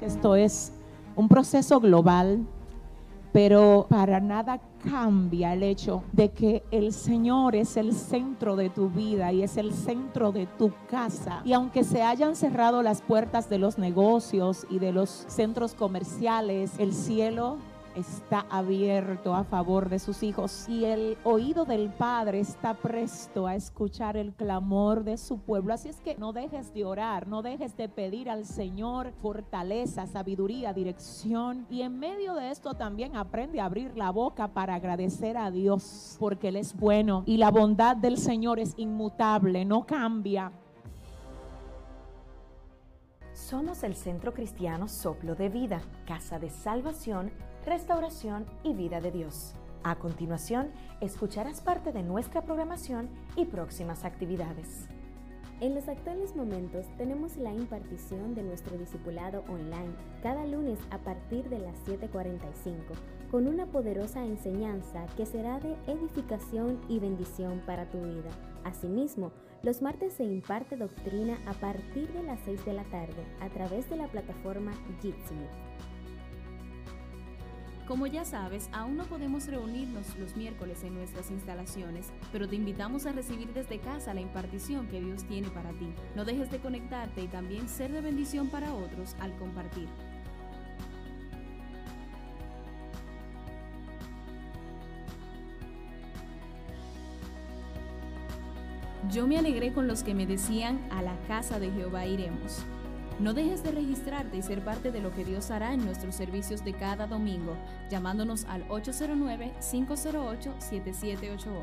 esto es un proceso global, pero para nada cambia el hecho de que el Señor es el centro de tu vida y es el centro de tu casa. Y aunque se hayan cerrado las puertas de los negocios y de los centros comerciales, el cielo está abierto a favor de sus hijos y el oído del Padre está presto a escuchar el clamor de su pueblo. Así es que no dejes de orar, no dejes de pedir al Señor fortaleza, sabiduría, dirección y en medio de esto también aprende a abrir la boca para agradecer a Dios porque Él es bueno y la bondad del Señor es inmutable, no cambia. Somos el Centro Cristiano Soplo de Vida, Casa de Salvación restauración y vida de Dios. A continuación, escucharás parte de nuestra programación y próximas actividades. En los actuales momentos tenemos la impartición de nuestro discipulado online cada lunes a partir de las 7.45 con una poderosa enseñanza que será de edificación y bendición para tu vida. Asimismo, los martes se imparte doctrina a partir de las 6 de la tarde a través de la plataforma Jitsi. Como ya sabes, aún no podemos reunirnos los miércoles en nuestras instalaciones, pero te invitamos a recibir desde casa la impartición que Dios tiene para ti. No dejes de conectarte y también ser de bendición para otros al compartir. Yo me alegré con los que me decían, a la casa de Jehová iremos. No dejes de registrarte y ser parte de lo que Dios hará en nuestros servicios de cada domingo, llamándonos al 809-508-7788.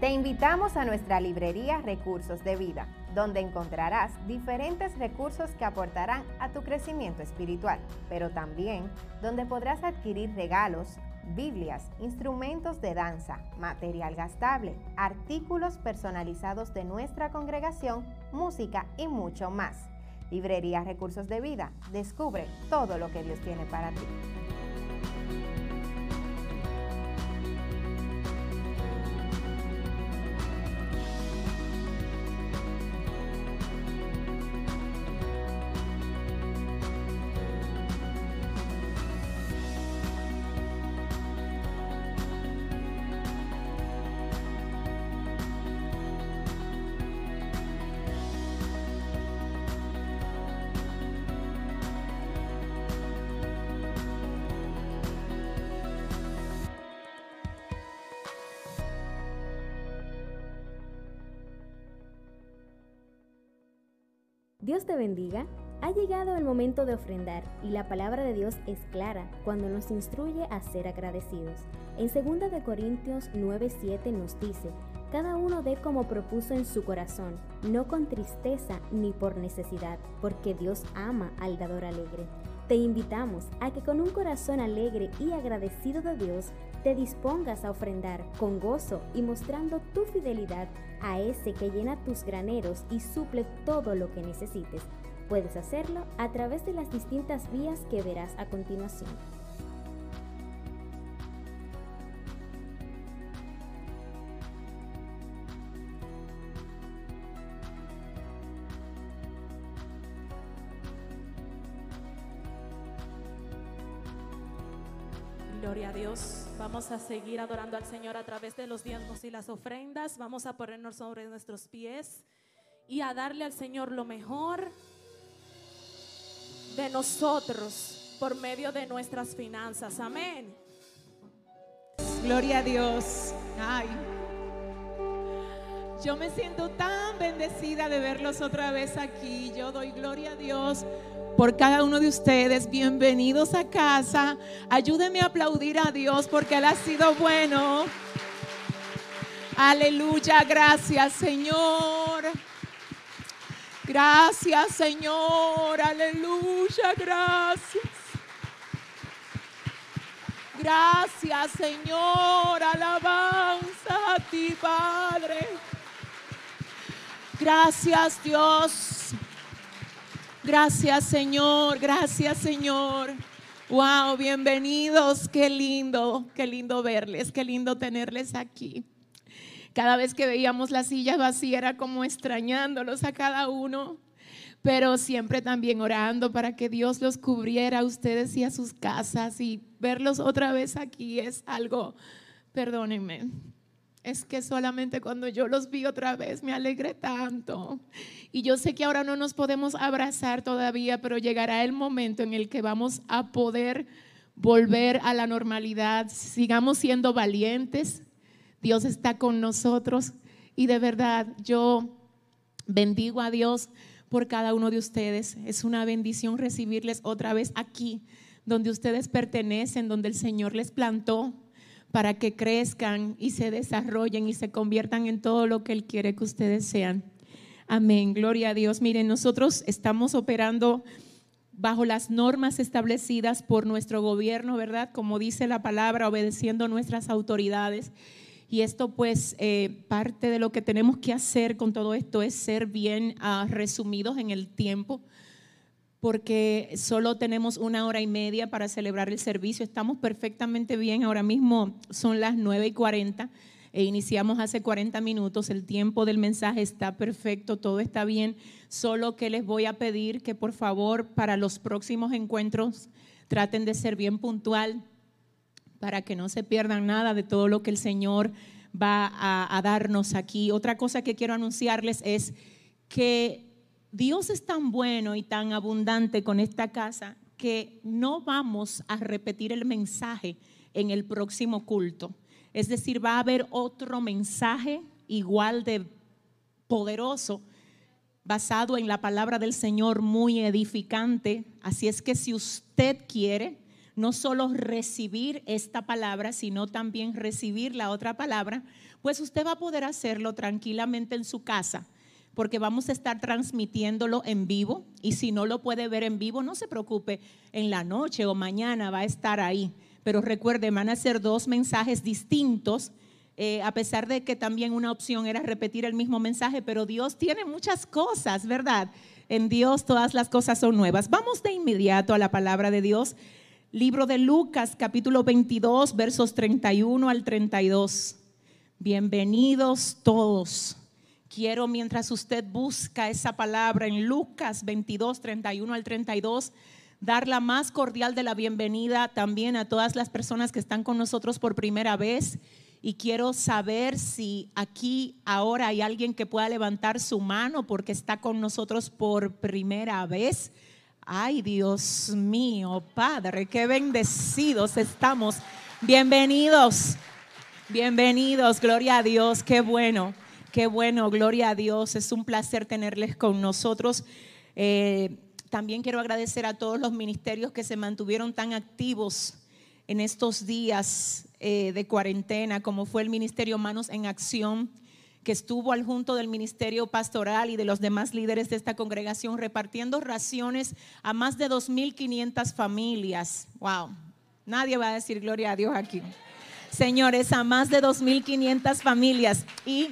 Te invitamos a nuestra librería Recursos de Vida, donde encontrarás diferentes recursos que aportarán a tu crecimiento espiritual, pero también donde podrás adquirir regalos, Biblias, instrumentos de danza, material gastable, artículos personalizados de nuestra congregación, música y mucho más. Librería Recursos de Vida. Descubre todo lo que Dios tiene para ti. Dios te bendiga. Ha llegado el momento de ofrendar y la palabra de Dios es clara cuando nos instruye a ser agradecidos. En 2 de Corintios 9:7 nos dice, cada uno dé como propuso en su corazón, no con tristeza ni por necesidad, porque Dios ama al dador alegre. Te invitamos a que con un corazón alegre y agradecido de Dios te dispongas a ofrendar con gozo y mostrando tu fidelidad a ese que llena tus graneros y suple todo lo que necesites. Puedes hacerlo a través de las distintas vías que verás a continuación. A seguir adorando al Señor a través de los diezmos y las ofrendas. Vamos a ponernos sobre nuestros pies y a darle al Señor lo mejor de nosotros por medio de nuestras finanzas. Amén. Gloria a Dios. Ay. Yo me siento tan bendecida de verlos otra vez aquí. Yo doy gloria a Dios por cada uno de ustedes. Bienvenidos a casa. Ayúdenme a aplaudir a Dios porque Él ha sido bueno. Aleluya, gracias Señor. Gracias Señor, aleluya, gracias. Gracias Señor, alabanza a ti Padre. Gracias Dios. Gracias Señor, gracias Señor. Wow, bienvenidos, qué lindo, qué lindo verles, qué lindo tenerles aquí. Cada vez que veíamos la silla vacía era como extrañándolos a cada uno. pero siempre también orando para que Dios los cubriera a ustedes y a sus casas y verlos otra vez aquí es algo, perdónenme, es que solamente cuando yo los vi otra vez me alegré tanto. Y yo sé que ahora no nos podemos abrazar todavía, pero llegará el momento en el que vamos a poder volver a la normalidad. Sigamos siendo valientes. Dios está con nosotros. Y de verdad, yo bendigo a Dios por cada uno de ustedes. Es una bendición recibirles otra vez aquí, donde ustedes pertenecen, donde el Señor les plantó para que crezcan y se desarrollen y se conviertan en todo lo que Él quiere que ustedes sean. Amén, gloria a Dios. Miren, nosotros estamos operando bajo las normas establecidas por nuestro gobierno, ¿verdad? Como dice la palabra, obedeciendo nuestras autoridades. Y esto pues eh, parte de lo que tenemos que hacer con todo esto es ser bien ah, resumidos en el tiempo, porque solo tenemos una hora y media para celebrar el servicio. Estamos perfectamente bien, ahora mismo son las 9 y 40 e iniciamos hace 40 minutos. El tiempo del mensaje está perfecto, todo está bien. Solo que les voy a pedir que por favor para los próximos encuentros traten de ser bien puntual para que no se pierdan nada de todo lo que el Señor va a, darnos aquí. Otra cosa que quiero anunciarles es que Dios es tan bueno y tan abundante con esta casa que no vamos a repetir el mensaje en el próximo culto. Es decir, va a haber otro mensaje igual de poderoso, basado en la palabra del Señor, muy edificante. Así es que si usted quiere, no solo recibir esta palabra, sino también recibir la otra palabra, pues usted va a poder hacerlo tranquilamente en su casa, porque vamos a estar transmitiéndolo en vivo y si no lo puede ver en vivo, no se preocupe, en la noche o mañana va a estar ahí. Pero recuerde, van a ser dos mensajes distintos. Eh, a pesar de que también una opción era repetir el mismo mensaje, pero Dios tiene muchas cosas, ¿verdad? En Dios todas las cosas son nuevas. Vamos de inmediato a la palabra de Dios. Libro de Lucas, capítulo 22, versos 31 al 32. Bienvenidos todos. Quiero, mientras usted busca esa palabra en Lucas 22, 31 al 32, dar la más cordial de la bienvenida también a todas las personas que están con nosotros por primera vez. Y quiero saber si aquí ahora hay alguien que pueda levantar su mano porque está con nosotros por primera vez. Ay, Dios mío, Padre, qué bendecidos estamos. Bienvenidos, bienvenidos, gloria a Dios, qué bueno, qué bueno, gloria a Dios. Es un placer tenerles con nosotros. Eh, también quiero agradecer a todos los ministerios que se mantuvieron tan activos en estos días eh, de cuarentena, como fue el Ministerio Manos en Acción que estuvo al junto del ministerio pastoral y de los demás líderes de esta congregación repartiendo raciones a más de 2.500 familias. Wow, nadie va a decir gloria a Dios aquí. Señores, a más de 2.500 familias y,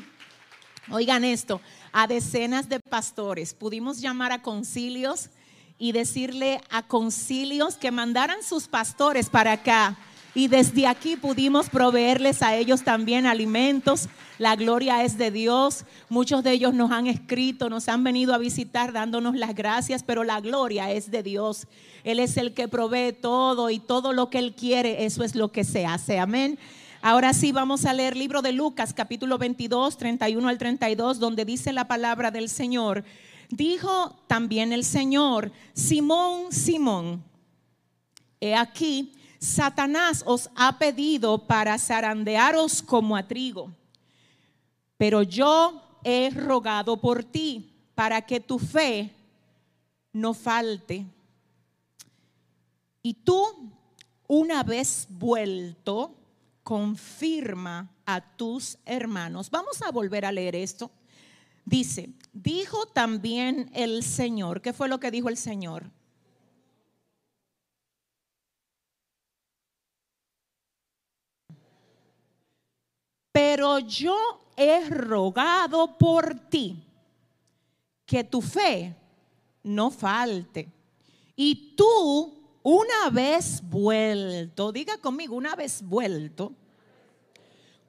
oigan esto, a decenas de pastores. Pudimos llamar a concilios y decirle a concilios que mandaran sus pastores para acá y desde aquí pudimos proveerles a ellos también alimentos. La gloria es de Dios. Muchos de ellos nos han escrito, nos han venido a visitar dándonos las gracias, pero la gloria es de Dios. Él es el que provee todo y todo lo que Él quiere, eso es lo que se hace. Amén. Ahora sí vamos a leer libro de Lucas capítulo 22, 31 al 32, donde dice la palabra del Señor. Dijo también el Señor, Simón, Simón, he aquí Satanás os ha pedido para zarandearos como a trigo, pero yo he rogado por ti para que tu fe no falte. Y tú, una vez vuelto, confirma a tus hermanos. Vamos a volver a leer esto. Dice, dijo también el Señor, ¿qué fue lo que dijo el Señor? pero yo he rogado por ti que tu fe no falte. Y tú, una vez vuelto, diga conmigo, una vez vuelto,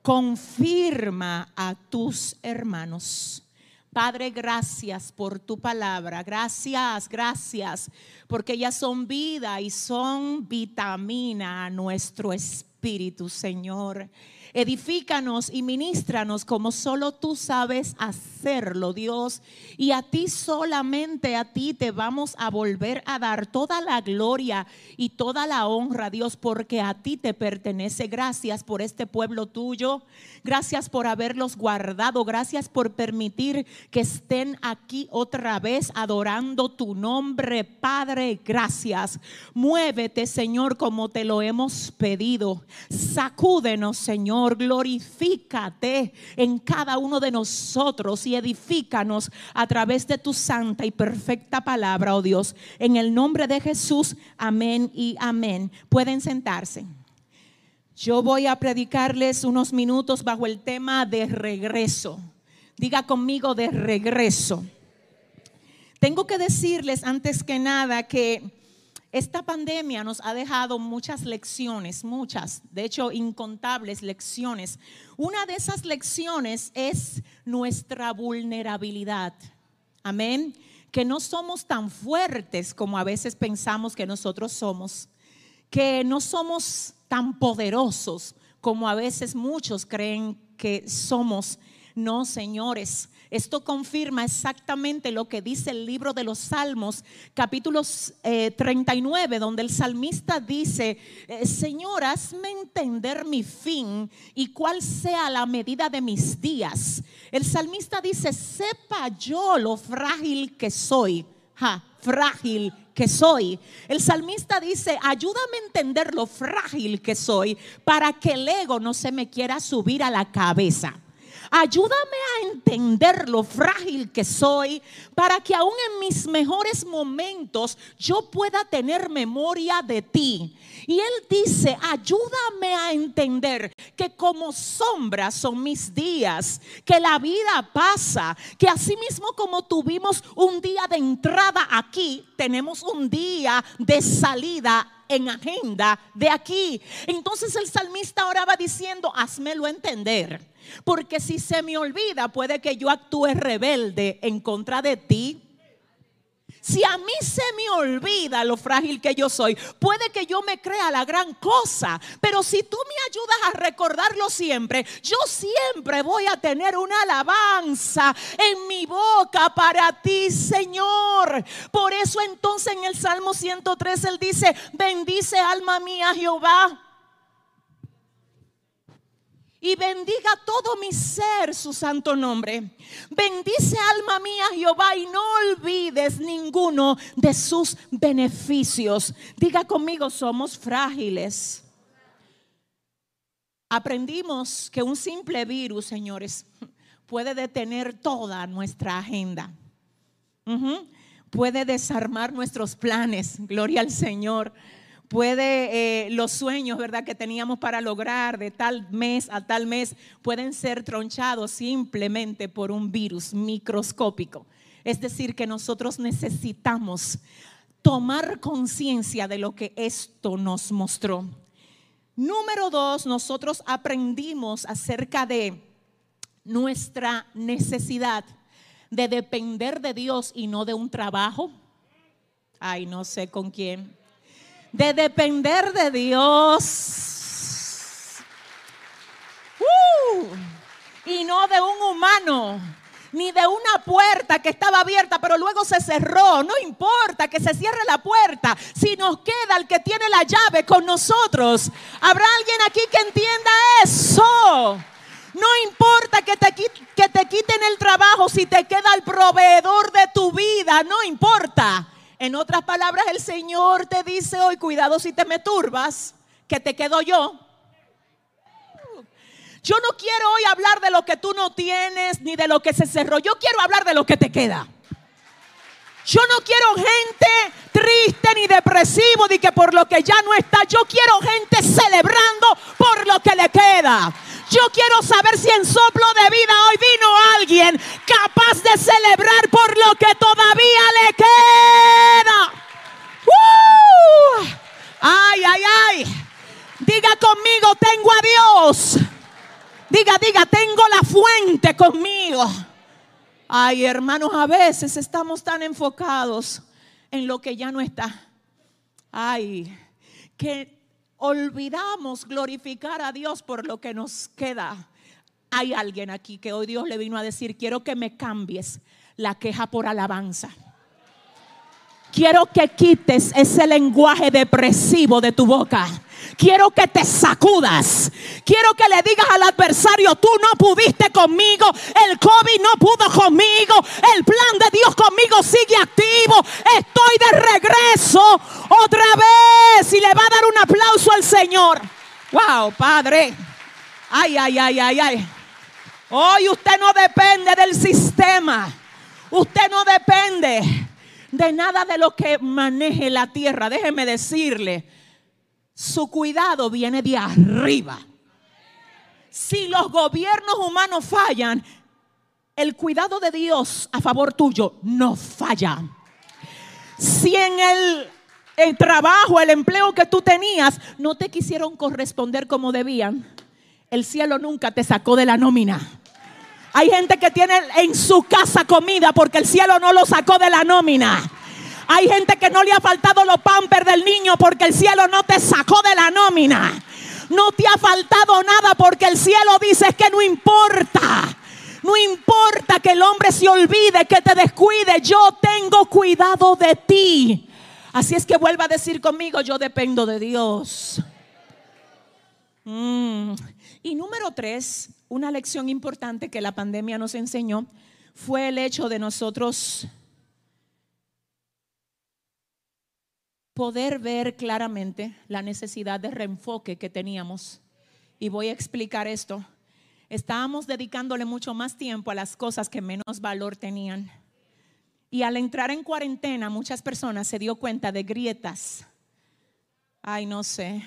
confirma a tus hermanos Padre, gracias por tu palabra. Gracias, gracias, porque ellas son vida y son vitamina a nuestro espíritu, Señor. Edifícanos y ministranos como solo tú sabes hacerlo, Dios. Y a ti solamente, a ti te vamos a volver a dar toda la gloria y toda la honra, Dios, porque a ti te pertenece. Gracias por este pueblo tuyo. Gracias por haberlos guardado. Gracias por permitir que estén aquí otra vez adorando tu nombre, Padre. Gracias. Muévete, Señor, como te lo hemos pedido. Sacúdenos, Señor glorifícate en cada uno de nosotros y edifícanos a través de tu santa y perfecta palabra, oh Dios. En el nombre de Jesús, amén y amén. Pueden sentarse. Yo voy a predicarles unos minutos bajo el tema de regreso. Diga conmigo de regreso. Tengo que decirles antes que nada que esta pandemia nos ha dejado muchas lecciones, muchas, de hecho incontables lecciones. Una de esas lecciones es nuestra vulnerabilidad. Amén. Que no somos tan fuertes como a veces pensamos que nosotros somos. Que no somos tan poderosos como a veces muchos creen que somos. No, señores. Esto confirma exactamente lo que dice el libro de los Salmos, capítulo 39, eh, donde el salmista dice, eh, Señor, hazme entender mi fin y cuál sea la medida de mis días. El salmista dice, sepa yo lo frágil que soy. Frágil que soy. El salmista dice, ayúdame a entender lo frágil que soy para que el ego no se me quiera subir a la cabeza. Ayúdame a entender lo frágil que soy para que aún en mis mejores momentos yo pueda tener memoria de ti. Y él dice, ayúdame a entender que como sombras son mis días, que la vida pasa, que así mismo como tuvimos un día de entrada aquí, tenemos un día de salida en agenda de aquí. Entonces el salmista oraba diciendo, házmelo entender. Porque si se me olvida, puede que yo actúe rebelde en contra de ti. Si a mí se me olvida lo frágil que yo soy, puede que yo me crea la gran cosa. Pero si tú me ayudas a recordarlo siempre, yo siempre voy a tener una alabanza en mi boca para ti, Señor. Por eso entonces en el Salmo 103 él dice, bendice alma mía Jehová y bendiga todo mi ser su santo nombre. Bendice alma mía Jehová y no olvides ninguno de sus beneficios. Diga conmigo, somos frágiles. Aprendimos que un simple virus, señores, puede detener toda nuestra agenda. Puede desarmar nuestros planes. Gloria al Señor puede eh, los sueños, ¿verdad?, que teníamos para lograr de tal mes a tal mes, pueden ser tronchados simplemente por un virus microscópico. Es decir, que nosotros necesitamos tomar conciencia de lo que esto nos mostró. Número dos, nosotros aprendimos acerca de nuestra necesidad de depender de Dios y no de un trabajo. Ay, no sé con quién de depender de Dios. Uh, y no de un humano, ni de una puerta que estaba abierta, pero luego se cerró. No importa que se cierre la puerta, si nos queda el que tiene la llave con nosotros. ¿Habrá alguien aquí que entienda eso? No importa que te, que te quiten el trabajo si te queda el proveedor de tu vida, no importa. En otras palabras, el Señor te dice hoy, cuidado si te me turbas, que te quedo yo. Yo no quiero hoy hablar de lo que tú no tienes ni de lo que se cerró. Yo quiero hablar de lo que te queda. Yo no quiero gente triste ni depresivo ni que por lo que ya no está. Yo quiero gente celebrando por lo que le queda. Yo quiero saber si en soplo de vida hoy vino alguien capaz de celebrar por lo que todavía le queda. ¡Uh! Ay, ay, ay. Diga conmigo, tengo a Dios. Diga, diga, tengo la fuente conmigo. Ay, hermanos, a veces estamos tan enfocados en lo que ya no está. Ay, que olvidamos glorificar a Dios por lo que nos queda. Hay alguien aquí que hoy Dios le vino a decir, quiero que me cambies la queja por alabanza. Quiero que quites ese lenguaje depresivo de tu boca. Quiero que te sacudas. Quiero que le digas al adversario, tú no pudiste conmigo. El COVID no pudo conmigo. El plan de Dios conmigo sigue activo. Estoy de regreso otra vez. Y le va a dar un aplauso al Señor. Wow, Padre. Ay, ay, ay, ay, ay. Hoy usted no depende del sistema. Usted no depende de nada de lo que maneje la tierra. Déjeme decirle, su cuidado viene de arriba. Si los gobiernos humanos fallan, el cuidado de Dios a favor tuyo no falla. Si en el, el trabajo, el empleo que tú tenías, no te quisieron corresponder como debían, el cielo nunca te sacó de la nómina. Hay gente que tiene en su casa comida porque el cielo no lo sacó de la nómina. Hay gente que no le ha faltado los pampers del niño porque el cielo no te sacó de la nómina. No te ha faltado nada porque el cielo dice que no importa. No importa que el hombre se olvide, que te descuide. Yo tengo cuidado de ti. Así es que vuelva a decir conmigo, yo dependo de Dios. Mm. Y número tres, una lección importante que la pandemia nos enseñó fue el hecho de nosotros poder ver claramente la necesidad de reenfoque que teníamos. Y voy a explicar esto. Estábamos dedicándole mucho más tiempo a las cosas que menos valor tenían. Y al entrar en cuarentena, muchas personas se dio cuenta de grietas. Ay, no sé.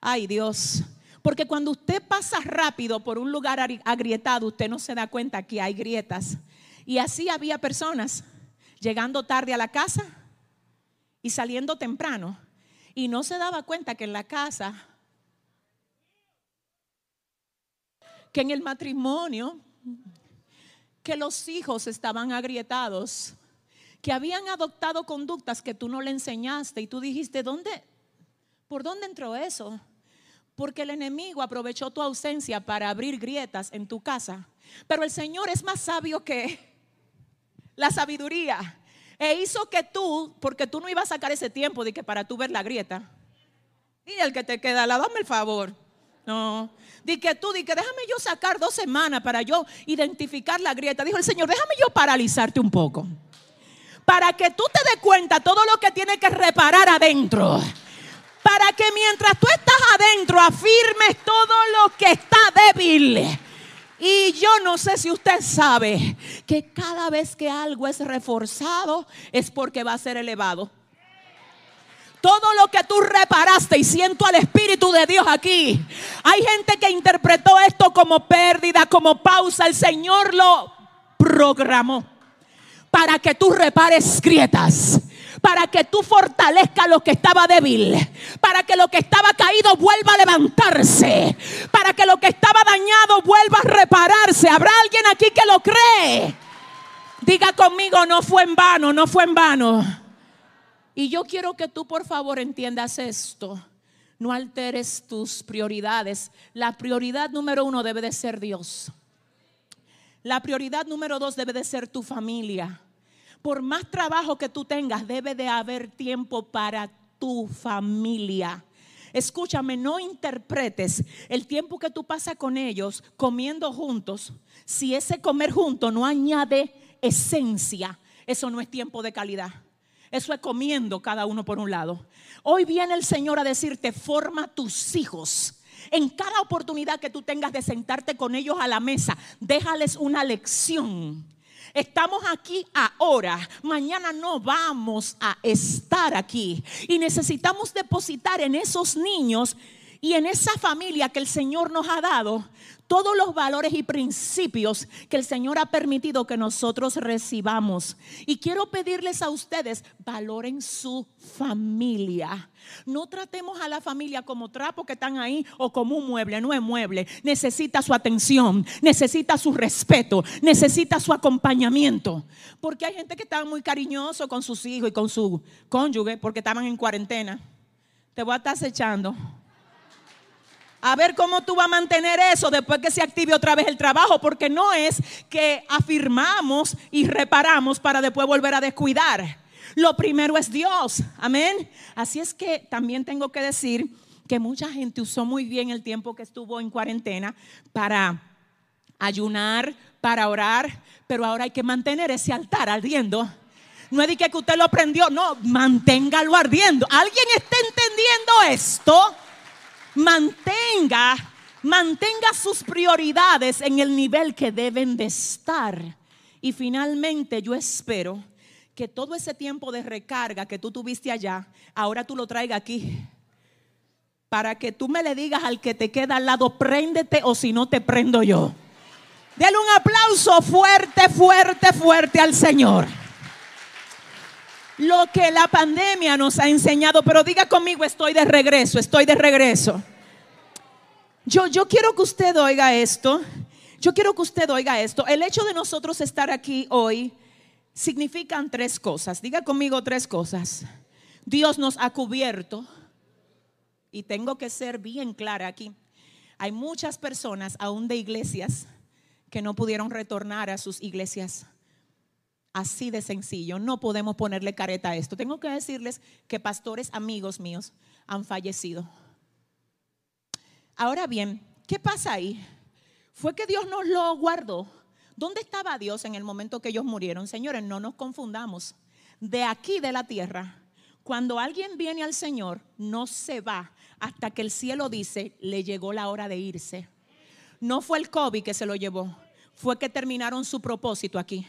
Ay, Dios. Porque cuando usted pasa rápido por un lugar agrietado, usted no se da cuenta que hay grietas. Y así había personas llegando tarde a la casa y saliendo temprano. Y no se daba cuenta que en la casa, que en el matrimonio, que los hijos estaban agrietados, que habían adoptado conductas que tú no le enseñaste y tú dijiste, ¿dónde? ¿Por dónde entró eso? Porque el enemigo aprovechó tu ausencia para abrir grietas en tu casa. Pero el Señor es más sabio que la sabiduría. E hizo que tú, porque tú no ibas a sacar ese tiempo de que para tú ver la grieta. Y el que te queda, la dame el favor. No. Di que tú, di que déjame yo sacar dos semanas para yo identificar la grieta. Dijo el Señor, déjame yo paralizarte un poco. Para que tú te des cuenta todo lo que tiene que reparar adentro para que mientras tú estás adentro afirmes todo lo que está débil. Y yo no sé si usted sabe que cada vez que algo es reforzado es porque va a ser elevado. Todo lo que tú reparaste y siento al Espíritu de Dios aquí. Hay gente que interpretó esto como pérdida, como pausa. El Señor lo programó para que tú repares grietas para que tú fortalezcas lo que estaba débil, para que lo que estaba caído vuelva a levantarse, para que lo que estaba dañado vuelva a repararse. ¿Habrá alguien aquí que lo cree? Diga conmigo, no fue en vano, no fue en vano. Y yo quiero que tú por favor entiendas esto. No alteres tus prioridades. La prioridad número uno debe de ser Dios. La prioridad número dos debe de ser tu familia por más trabajo que tú tengas, debe de haber tiempo para tu familia. Escúchame, no interpretes el tiempo que tú pasas con ellos comiendo juntos. Si ese comer juntos no añade esencia, eso no es tiempo de calidad. Eso es comiendo cada uno por un lado. Hoy viene el Señor a decirte, forma tus hijos. En cada oportunidad que tú tengas de sentarte con ellos a la mesa, déjales una lección Estamos aquí ahora, mañana no vamos a estar aquí. Y necesitamos depositar en esos niños Y en esa familia que el Señor nos ha dado, todos los valores y principios que el Señor ha permitido que nosotros recibamos. Y quiero pedirles a ustedes, valoren su familia. No tratemos a la familia como trapo que están ahí o como un mueble, no es mueble. Necesita su atención, necesita su respeto, necesita su acompañamiento. Porque hay gente que está muy cariñoso con sus hijos y con su cónyuge porque estaban en cuarentena. Te voy a estar acechando. A ver cómo tú vas a mantener eso después que se active otra vez el trabajo, porque no es que afirmamos y reparamos para después volver a descuidar. Lo primero es Dios, amén. Así es que también tengo que decir que mucha gente usó muy bien el tiempo que estuvo en cuarentena para ayunar, para orar, pero ahora hay que mantener ese altar ardiendo. No es de que usted lo prendió, no, manténgalo ardiendo. ¿Alguien está entendiendo esto? Mantenga, mantenga sus prioridades en el nivel que deben de estar. Y finalmente yo espero que todo ese tiempo de recarga que tú tuviste allá, ahora tú lo traigas aquí. Para que tú me le digas al que te queda al lado, préndete o si no te prendo yo. Dale un aplauso fuerte, fuerte, fuerte al Señor. Lo que la pandemia nos ha enseñado, pero diga conmigo, estoy de regreso, estoy de regreso. Yo, yo quiero que usted oiga esto. Yo quiero que usted oiga esto. El hecho de nosotros estar aquí hoy significan tres cosas. Diga conmigo tres cosas. Dios nos ha cubierto. Y tengo que ser bien clara aquí. Hay muchas personas, aún de iglesias, que no pudieron retornar a sus iglesias. Así de sencillo. No podemos ponerle careta a esto. Tengo que decirles que pastores amigos míos han fallecido Ahora bien, ¿qué pasa ahí? Fue que Dios nos lo guardó. ¿Dónde estaba Dios en el momento que ellos murieron? Señores, no nos confundamos. De aquí de la tierra, cuando alguien viene al Señor, no se va hasta que el cielo dice, le llegó la hora de irse. No fue el COVID que se lo llevó, fue que terminaron su propósito aquí.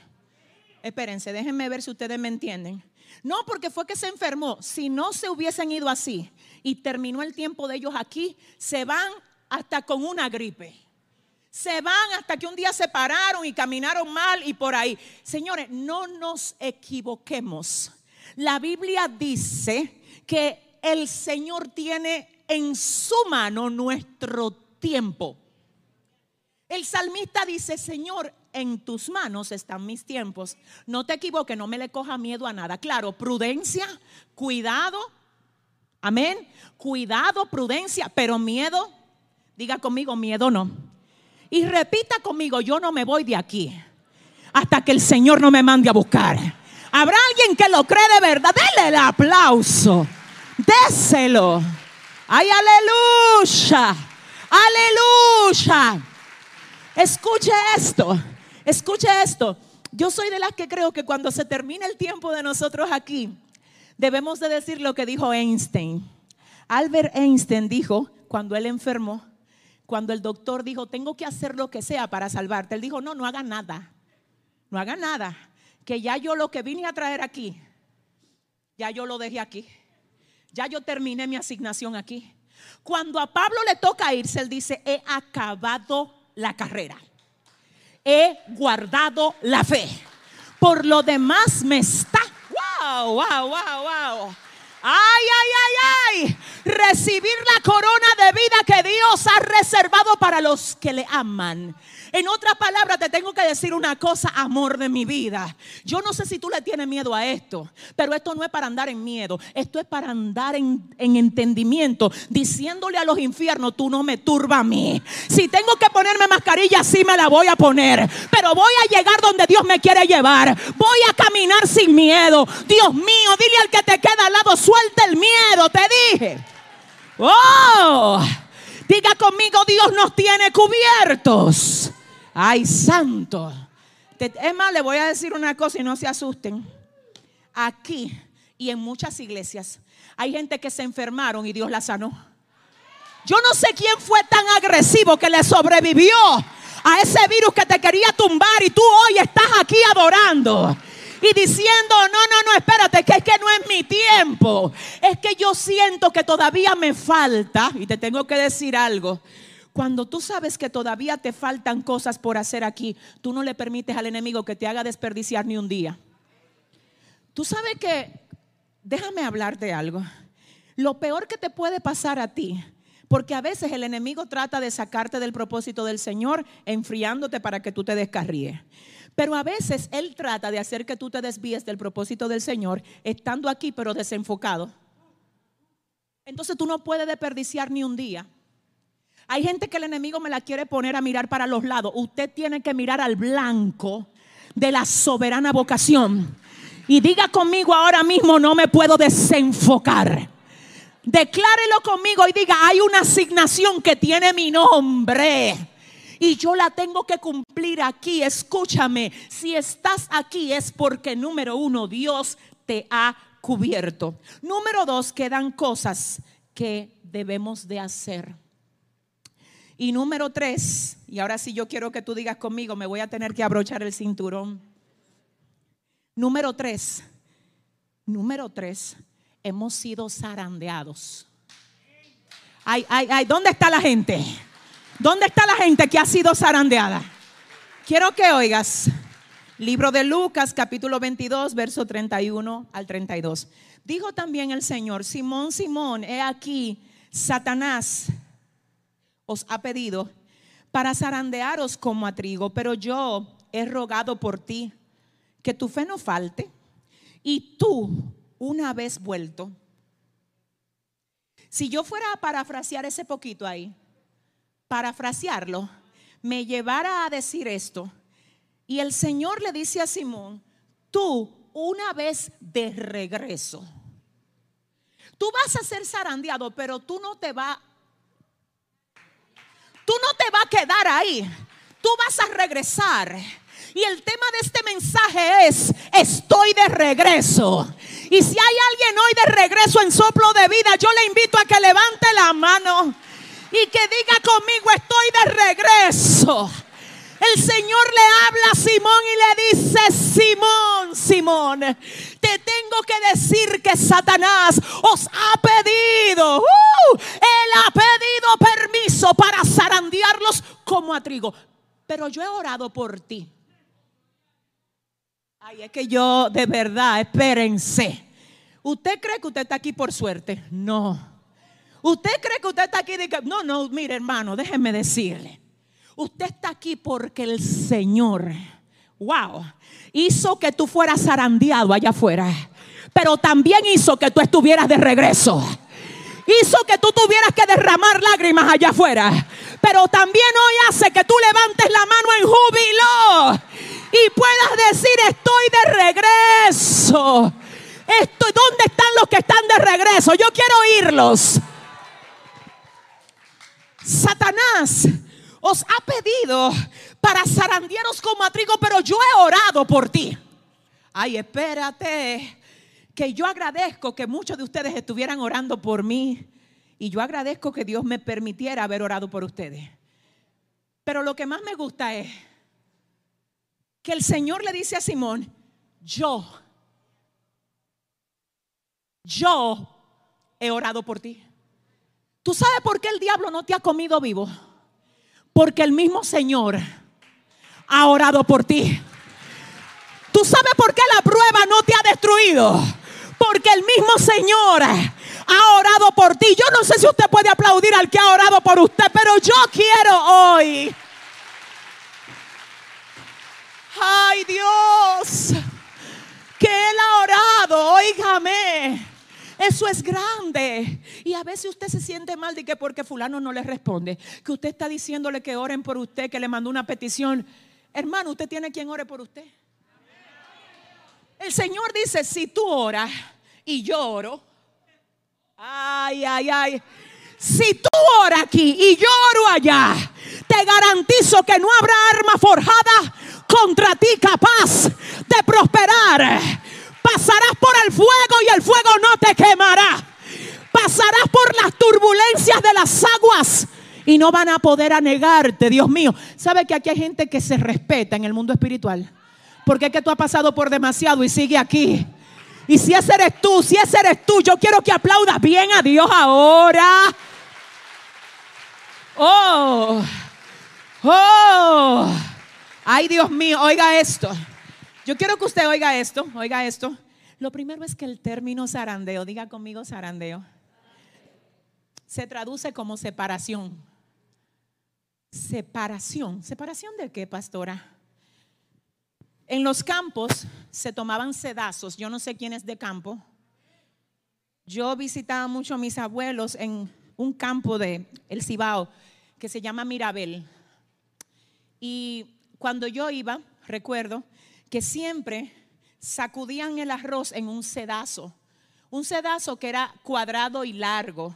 Espérense, déjenme ver si ustedes me entienden. No, porque fue que se enfermó. Si no se hubiesen ido así y terminó el tiempo de ellos aquí, se van hasta con una gripe. Se van hasta que un día se pararon y caminaron mal y por ahí. Señores, no nos equivoquemos. La Biblia dice que el Señor tiene en su mano nuestro tiempo. El salmista dice, Señor, en tus manos están mis tiempos. No te equivoques, no me le coja miedo a nada. Claro, prudencia, cuidado. Amén. Cuidado, prudencia, pero miedo, diga conmigo, miedo no. Y repita conmigo, yo no me voy de aquí hasta que el Señor no me mande a buscar. ¿Habrá alguien que lo cree de verdad? Dele el aplauso. Déselo. Ay, aleluya. Aleluya. Escuche esto. Escuche esto. Yo soy de las que creo que cuando se termine el tiempo de nosotros aquí, debemos de decir lo que dijo Einstein. Albert Einstein dijo, cuando él enfermó, cuando el doctor dijo, tengo que hacer lo que sea para salvarte, él dijo, no, no haga nada. No haga nada. Que ya yo lo que vine a traer aquí, ya yo lo dejé aquí. Ya yo terminé mi asignación aquí. Cuando a Pablo le toca irse, él dice, he acabado la carrera he guardado la fe. Por lo demás me está. Wow, wow, wow, wow. Ay, ay, ay, ay. Recibir la corona de vida que Dios ha reservado para los que le aman. En otras palabras, te tengo que decir una cosa, amor de mi vida. Yo no sé si tú le tienes miedo a esto, pero esto no es para andar en miedo. Esto es para andar en, entendimiento, diciéndole a los infiernos, tú no me turba a mí. Si tengo que ponerme mascarilla, sí me la voy a poner. Pero voy a llegar donde Dios me quiere llevar. Voy a caminar sin miedo. Dios mío, dile al que te queda al lado, suelta el miedo, te dije. Oh, diga conmigo, Dios nos tiene cubiertos. Ay, santo. Es más, le voy a decir una cosa y no se asusten. Aquí y en muchas iglesias hay gente que se enfermaron y Dios la sanó. Yo no sé quién fue tan agresivo que le sobrevivió a ese virus que te quería tumbar y tú hoy estás aquí adorando y diciendo, no, no, no, espérate, que es que no es mi tiempo. Es que yo siento que todavía me falta, y te tengo que decir algo, cuando tú sabes que todavía te faltan cosas por hacer aquí, tú no le permites al enemigo que te haga desperdiciar ni un día. Tú sabes que, déjame hablarte algo. Lo peor que te puede pasar a ti, porque a veces el enemigo trata de sacarte del propósito del Señor, enfriándote para que tú te descarríes. Pero a veces Él trata de hacer que tú te desvíes del propósito del Señor, estando aquí pero desenfocado. Entonces tú no puedes desperdiciar ni un día. Hay gente que el enemigo me la quiere poner a mirar para los lados. Usted tiene que mirar al blanco de la soberana vocación. Y diga conmigo ahora mismo, no me puedo desenfocar. Declárelo conmigo y diga, hay una asignación que tiene mi nombre. Y yo la tengo que cumplir aquí. Escúchame, si estás aquí es porque número uno, Dios te ha cubierto. Número dos, quedan cosas que debemos de hacer. Y número tres, y ahora sí yo quiero que tú digas conmigo, me voy a tener que abrochar el cinturón. Número tres, número tres, hemos sido zarandeados. Ay, ay, ay, ¿dónde está la gente? ¿Dónde está la gente que ha sido zarandeada? Quiero que oigas. Libro de Lucas, capítulo 22, verso 31 al 32. Dijo también el Señor, Simón, Simón, he aquí, Satanás os ha pedido para zarandearos como a trigo, pero yo he rogado por ti que tu fe no falte y tú, una vez vuelto, si yo fuera a parafrasear ese poquito ahí, parafrasearlo, me llevara a decir esto, y el Señor le dice a Simón, tú una vez de regreso, tú vas a ser zarandeado, pero tú no te vas Tú no te vas a quedar ahí. Tú vas a regresar. Y el tema de este mensaje es, estoy de regreso. Y si hay alguien hoy de regreso en soplo de vida, yo le invito a que levante la mano y que diga conmigo, estoy de regreso. El Señor le habla a Simón y le dice, Simón, Simón, te tengo que decir que Satanás os ha pedido, uh, él ha pedido permiso para zarandearlos como a trigo. Pero yo he orado por ti. Ay, es que yo de verdad, espérense. ¿Usted cree que usted está aquí por suerte? No. ¿Usted cree que usted está aquí? De No, no, mire hermano, déjeme decirle. Usted está aquí porque el Señor, wow, hizo que tú fueras zarandeado allá afuera, pero también hizo que tú estuvieras de regreso. Hizo que tú tuvieras que derramar lágrimas allá afuera, pero también hoy hace que tú levantes la mano en júbilo y puedas decir estoy de regreso. Estoy, ¿Dónde están los que están de regreso? Yo quiero oírlos. Satanás os ha pedido para zarandearos como a trigo, pero yo he orado por ti. Ay, espérate, que yo agradezco que muchos de ustedes estuvieran orando por mí y yo agradezco que Dios me permitiera haber orado por ustedes. Pero lo que más me gusta es que el Señor le dice a Simón, yo, yo he orado por ti. ¿Tú sabes por qué el diablo no te ha comido vivo? Porque el mismo Señor ha orado por ti. ¿Tú sabes por qué la prueba no te ha destruido? Porque el mismo Señor ha orado por ti. Yo no sé si usted puede aplaudir al que ha orado por usted, pero yo quiero hoy. Ay Dios, que Él ha orado, oígame. Eso es grande. Y a veces usted se siente mal de que porque fulano no le responde, que usted está diciéndole que oren por usted, que le mandó una petición. Hermano, usted tiene quien ore por usted. El Señor dice, si tú oras y yo oro, ay, ay, ay. Si tú oras aquí y yo oro allá, te garantizo que no habrá arma forjada contra ti capaz de prosperar pasarás por el fuego y el fuego no te quemará. Pasarás por las turbulencias de las aguas y no van a poder anegarte, Dios mío. ¿Sabe que aquí hay gente que se respeta en el mundo espiritual? Porque es que tú has pasado por demasiado y sigue aquí. Y si ese eres tú, si ese eres tú, yo quiero que aplaudas bien a Dios ahora. Oh, oh. Ay, Dios mío, oiga esto. Yo quiero que usted oiga esto, oiga esto. Lo primero es que el término zarandeo, diga conmigo zarandeo, se traduce como separación. Separación. ¿Separación de qué, pastora? En los campos se tomaban sedazos. Yo no sé quién es de campo. Yo visitaba mucho a mis abuelos en un campo de El Cibao que se llama Mirabel. Y cuando yo iba, recuerdo que siempre sacudían el arroz en un sedazo. Un sedazo que era cuadrado y largo.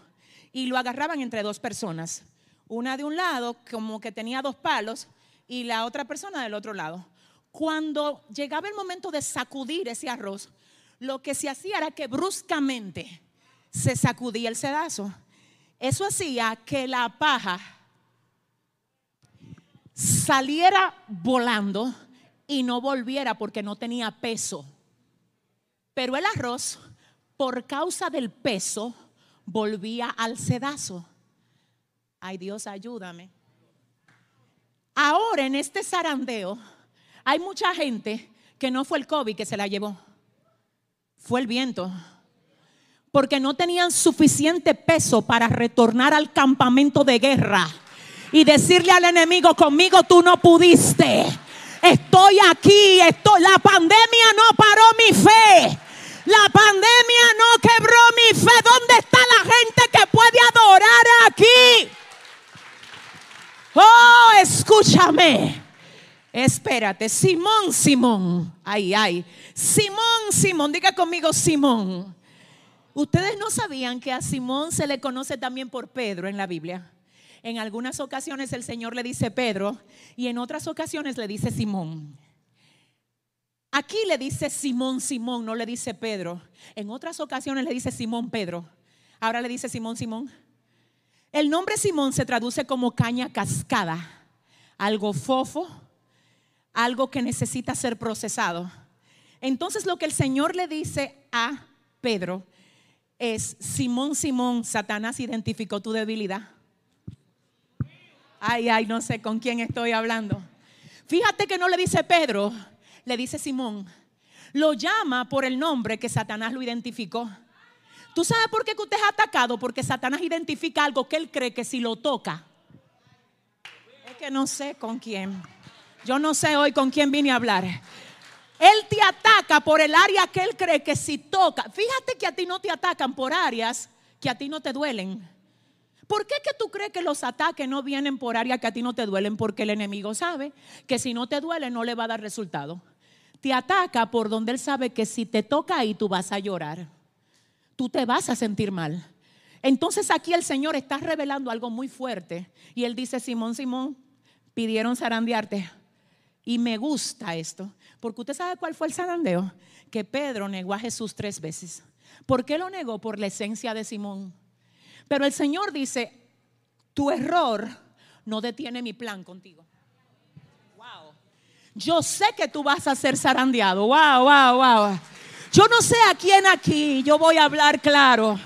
Y lo agarraban entre dos personas una de un lado como que tenía dos palos y la otra persona del otro lado. Cuando llegaba el momento de sacudir ese arroz, lo que se hacía era que bruscamente se sacudía el sedazo. Eso hacía que la paja saliera volando y no volviera porque no tenía peso. Pero el arroz, por causa del peso, volvía al sedazo. Ay Dios, ayúdame. Ahora en este zarandeo hay mucha gente que no fue el COVID que se la llevó, fue el viento. Porque no tenían suficiente peso para retornar al campamento de guerra y decirle al enemigo, conmigo tú no pudiste. Estoy aquí, estoy, la pandemia no paró mi fe. La pandemia no quebró mi fe. ¿Dónde está la gente que puede adorar aquí? Oh, escúchame. Espérate, Simón, Simón. Ay, ay. Simón, Simón. Diga conmigo, Simón. Ustedes no sabían que a Simón se le conoce también por Pedro en la Biblia. En algunas ocasiones el Señor le dice Pedro y en otras ocasiones le dice Simón. Aquí le dice Simón, Simón, no le dice Pedro. En otras ocasiones le dice Simón, Pedro. Ahora le dice Simón, Simón. El nombre Simón se traduce como caña cascada, algo fofo, algo que necesita ser procesado. Entonces lo que el Señor le dice a Pedro es, Simón, Simón, Satanás identificó tu debilidad. Ay, ay, no sé con quién estoy hablando. Fíjate que no le dice Pedro, le dice Simón. Lo llama por el nombre que Satanás lo identificó. ¿Tú sabes por qué que usted es atacado? Porque Satanás identifica algo que él cree que si lo toca. Es que no sé con quién. Yo no sé hoy con quién vine a hablar. Él te ataca por el área que él cree que si toca. Fíjate que a ti no te atacan por áreas que a ti no te duelen. ¿Por qué que tú crees que los ataques no vienen por áreas que a ti no te duelen? Porque el enemigo sabe que si no te duele no le va a dar resultado. Te ataca por donde él sabe que si te toca ahí tú vas a llorar tú te vas a sentir mal. Entonces aquí el Señor está revelando algo muy fuerte. Y él dice, Simón, Simón, pidieron zarandearte. Y me gusta esto, porque usted sabe cuál fue el zarandeo. Que Pedro negó a Jesús tres veces. ¿Por qué lo negó? Por la esencia de Simón. Pero el Señor dice, tu error no detiene mi plan contigo. Wow. Yo sé que tú vas a ser zarandeado. Wow, wow, wow. Yo no sé a quién aquí, yo voy a hablar claro.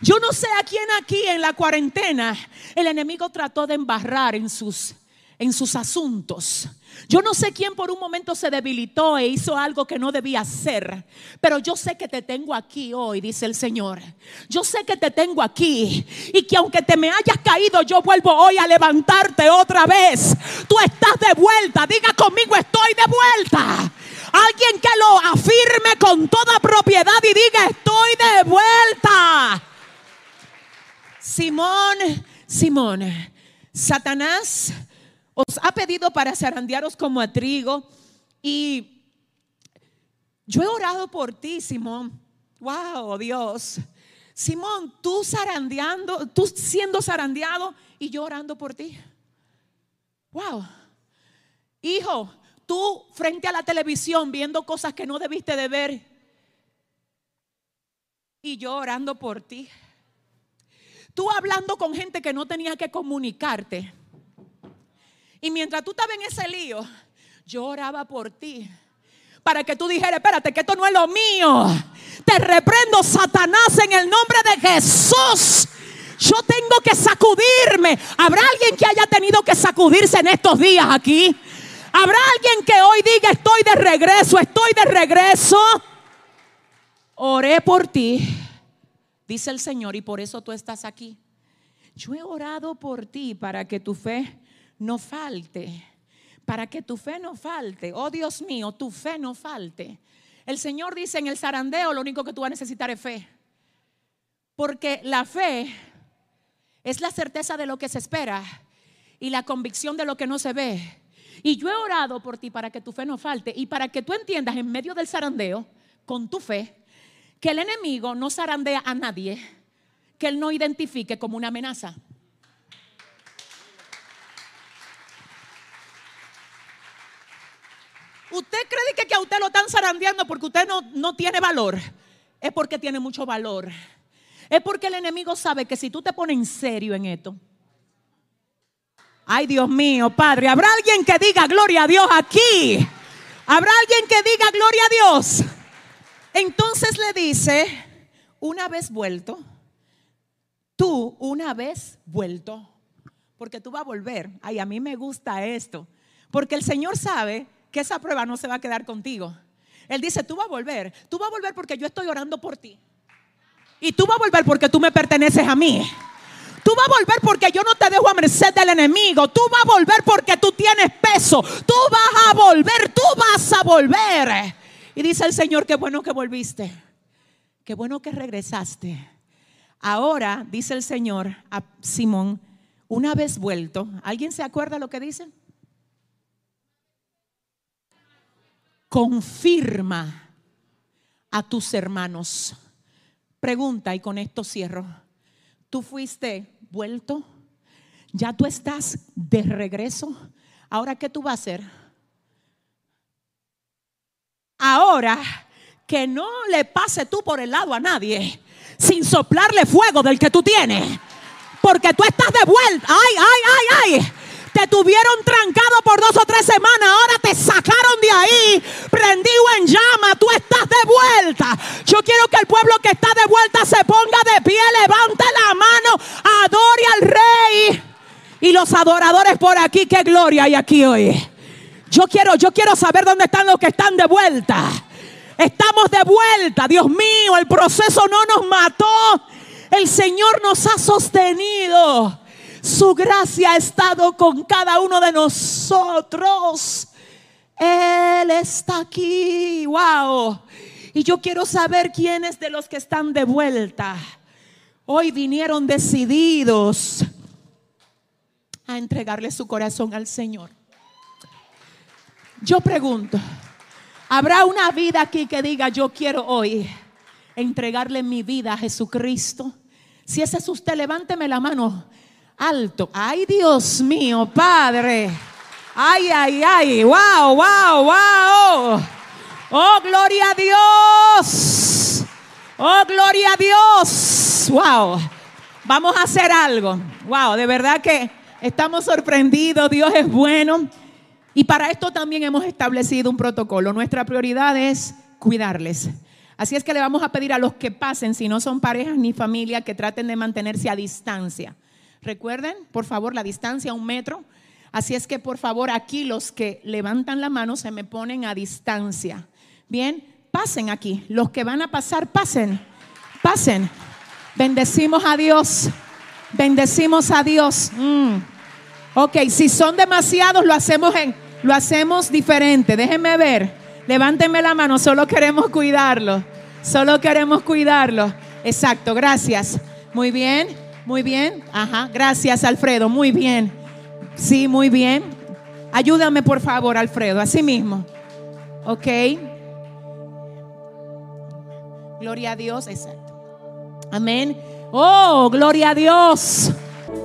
Yo no sé a quién aquí en la cuarentena el enemigo trató de embarrar en sus, en sus asuntos. Yo no sé quién por un momento se debilitó e hizo algo que no debía hacer, pero yo sé que te tengo aquí hoy, dice el Señor. Yo sé que te tengo aquí y que aunque te me hayas caído, yo vuelvo hoy a levantarte otra vez. Tú estás de vuelta, diga conmigo, estoy de vuelta. Alguien que lo afirme con toda propiedad y diga, estoy de vuelta. Simón, Simón, Satanás os ha pedido para zarandearos como a trigo y yo he orado por ti, Simón. Wow, Dios. Simón, tú zarandeando, tú siendo zarandeado y yo orando por ti. Wow. Hijo, tú frente a la televisión viendo cosas que no debiste de ver y yo orando por ti. Tú hablando con gente que no tenía que comunicarte. Y mientras tú estabas en ese lío, yo oraba por ti. para que tú dijeras, espérate, que esto no es lo mío. Te reprendo, Satanás, en el nombre de Jesús. Yo tengo que sacudirme. ¿Habrá alguien que haya tenido que sacudirse en estos días aquí? ¿Habrá alguien que hoy diga, estoy de regreso, estoy de regreso? Oré por ti, dice el Señor, y por eso tú estás aquí. Yo he orado por ti para que tu fe no falte, para que tu fe no falte. Oh Dios mío, tu fe no falte. El Señor dice en el zarandeo, lo único que tú vas a necesitar es fe. Porque la fe es la certeza de lo que se espera y la convicción de lo que no se ve. Y yo he orado por ti para que tu fe no falte y para que tú entiendas en medio del zarandeo, con tu fe, que el enemigo no zarandea a nadie que él no identifique como una amenaza. Usted cree que, que a usted lo están zarandeando porque usted no, no tiene valor. Es porque tiene mucho valor. Es porque el enemigo sabe que si tú te pones en serio en esto, ay Dios mío, Padre, ¿habrá alguien que diga gloria a Dios aquí? ¿Habrá alguien que diga gloria a Dios? Entonces le dice, una vez vuelto, tú una vez vuelto, porque tú vas a volver. Ay, a mí me gusta esto, porque el Señor sabe que esa prueba no se va a quedar contigo. Él dice, tú vas a volver, tú vas a volver porque yo estoy orando por ti. Y tú vas a volver porque tú me perteneces a mí. Tú vas a volver porque yo no te dejo a merced del enemigo. Tú vas a volver porque tú tienes peso. Tú vas a volver, tú vas a volver. Y dice el Señor, qué bueno que volviste. Qué bueno que regresaste. Ahora, dice el Señor a Simón, una vez vuelto, ¿alguien se acuerda lo que dice? Confirma a tus hermanos. Pregunta y con esto cierro. ¿Tú fuiste vuelto? ¿Ya tú estás de regreso? Ahora, ¿qué tú vas a hacer? Ahora, que no le pase tú por el lado a nadie sin soplarle fuego del que tú tienes. Porque tú estás de vuelta. Ay, ay, ay, ay. Te tuvieron trancado por dos o tres semanas. Ahora te sacaron de ahí. Prendido en llama. Tú estás de vuelta. Yo quiero que el pueblo que está de vuelta se ponga de pie. Levante la mano. Adore al rey. Y los adoradores por aquí. Qué gloria hay aquí hoy. Yo quiero, yo quiero saber dónde están los que están de vuelta. Estamos de vuelta. Dios mío, el proceso no nos mató. El Señor nos ha sostenido. Su gracia ha estado con cada uno de nosotros. Él está aquí. Wow. Y yo quiero saber quiénes de los que están de vuelta hoy vinieron decididos a entregarle su corazón al Señor. Yo pregunto, ¿Habrá una vida aquí que diga, yo quiero hoy entregarle mi vida a Jesucristo? Si ese es usted, levánteme la mano alto. Ay, Dios mío, Padre. Ay, ay, ay. Wow, wow, wow. Oh, gloria a Dios. Oh, gloria a Dios. Wow. Vamos a hacer algo. Wow, de verdad que estamos sorprendidos. Dios es bueno. Y para esto también hemos establecido un protocolo. Nuestra prioridad es cuidarles. Así es que le vamos a pedir a los que pasen, si no son parejas ni familia, que traten de mantenerse a distancia. Recuerden, por favor, la distancia un metro. Así es que, por favor, aquí los que levantan la mano se me ponen a distancia. Bien, pasen aquí. Los que van a pasar, pasen. Pasen. Bendecimos a Dios. Bendecimos a Dios. Mm. Ok, si son demasiados, lo hacemos en lo hacemos diferente. Déjenme ver. Levántenme la mano, solo queremos cuidarlo. Solo queremos cuidarlo. Exacto, gracias. Muy bien, muy bien. Ajá, gracias Alfredo, muy bien. Sí, muy bien. Ayúdame por favor, Alfredo, así mismo. Ok. Gloria a Dios, exacto. Amén. Oh, gloria a Dios.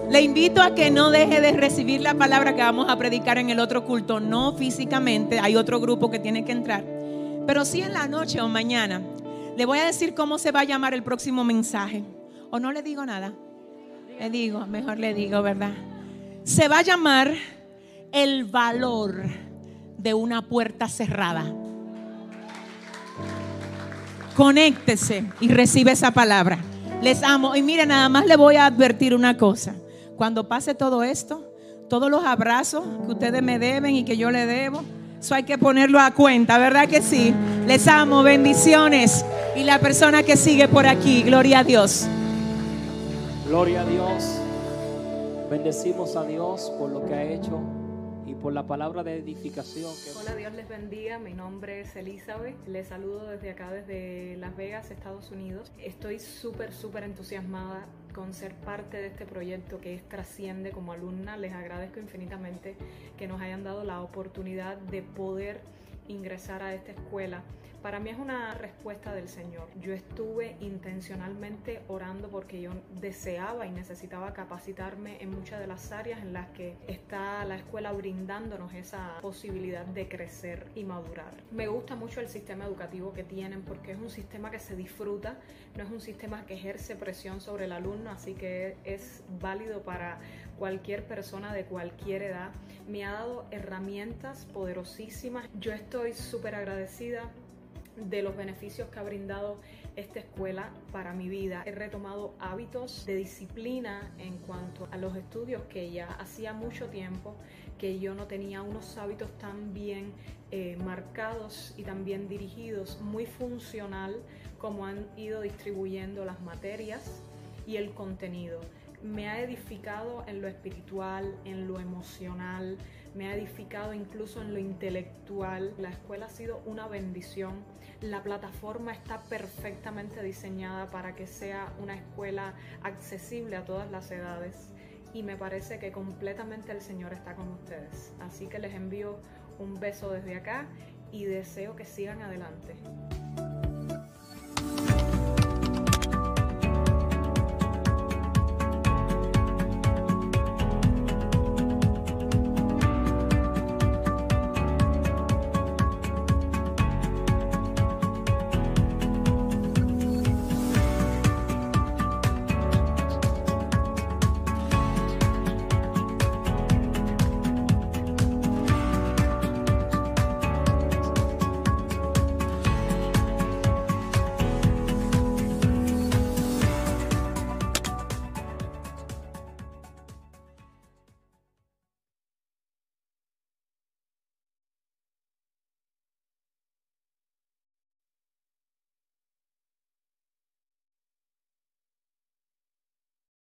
Le invito a que no deje de recibir la palabra que vamos a predicar en el otro culto, no físicamente, hay otro grupo que tiene que entrar, pero sí en la noche o mañana. Le voy a decir cómo se va a llamar el próximo mensaje. ¿O no le digo nada? Le digo, mejor le digo, ¿verdad? Se va a llamar el valor de una puerta cerrada. conéctese y recibe esa palabra. Les amo. Y mire, nada más le voy a advertir una cosa. Cuando pase todo esto, todos los abrazos que ustedes me deben y que yo le debo, eso hay que ponerlo a cuenta, ¿verdad que sí? Les amo, bendiciones. Y la persona que sigue por aquí, gloria a Dios. Gloria a Dios. Bendecimos a Dios por lo que ha hecho y por la palabra de edificación. Hola, Dios les bendiga. Mi nombre es Elizabeth. Les saludo desde acá, desde Las Vegas, Estados Unidos. Estoy súper, súper entusiasmada con ser parte de este proyecto que es Trasciende como alumna. Les agradezco infinitamente que nos hayan dado la oportunidad de poder ingresar a esta escuela para mí es una respuesta del Señor. Yo estuve intencionalmente orando porque yo deseaba y necesitaba capacitarme en muchas de las áreas en las que está la escuela brindándonos esa posibilidad de crecer y madurar. Me gusta mucho el sistema educativo que tienen porque es un sistema que se disfruta, no es un sistema que ejerce presión sobre el alumno, así que es válido para cualquier persona de cualquier edad. Me ha dado herramientas poderosísimas. Yo estoy súper agradecida de los beneficios que ha brindado esta escuela para mi vida. He retomado hábitos de disciplina en cuanto a los estudios que ya hacía mucho tiempo que yo no tenía unos hábitos tan bien eh, marcados y tan bien dirigidos, muy funcional como han ido distribuyendo las materias y el contenido. Me ha edificado en lo espiritual, en lo emocional, me ha edificado incluso en lo intelectual. La escuela ha sido una bendición. La plataforma está perfectamente diseñada para que sea una escuela accesible a todas las edades y me parece que completamente el Señor está con ustedes. Así que les envío un beso desde acá y deseo que sigan adelante.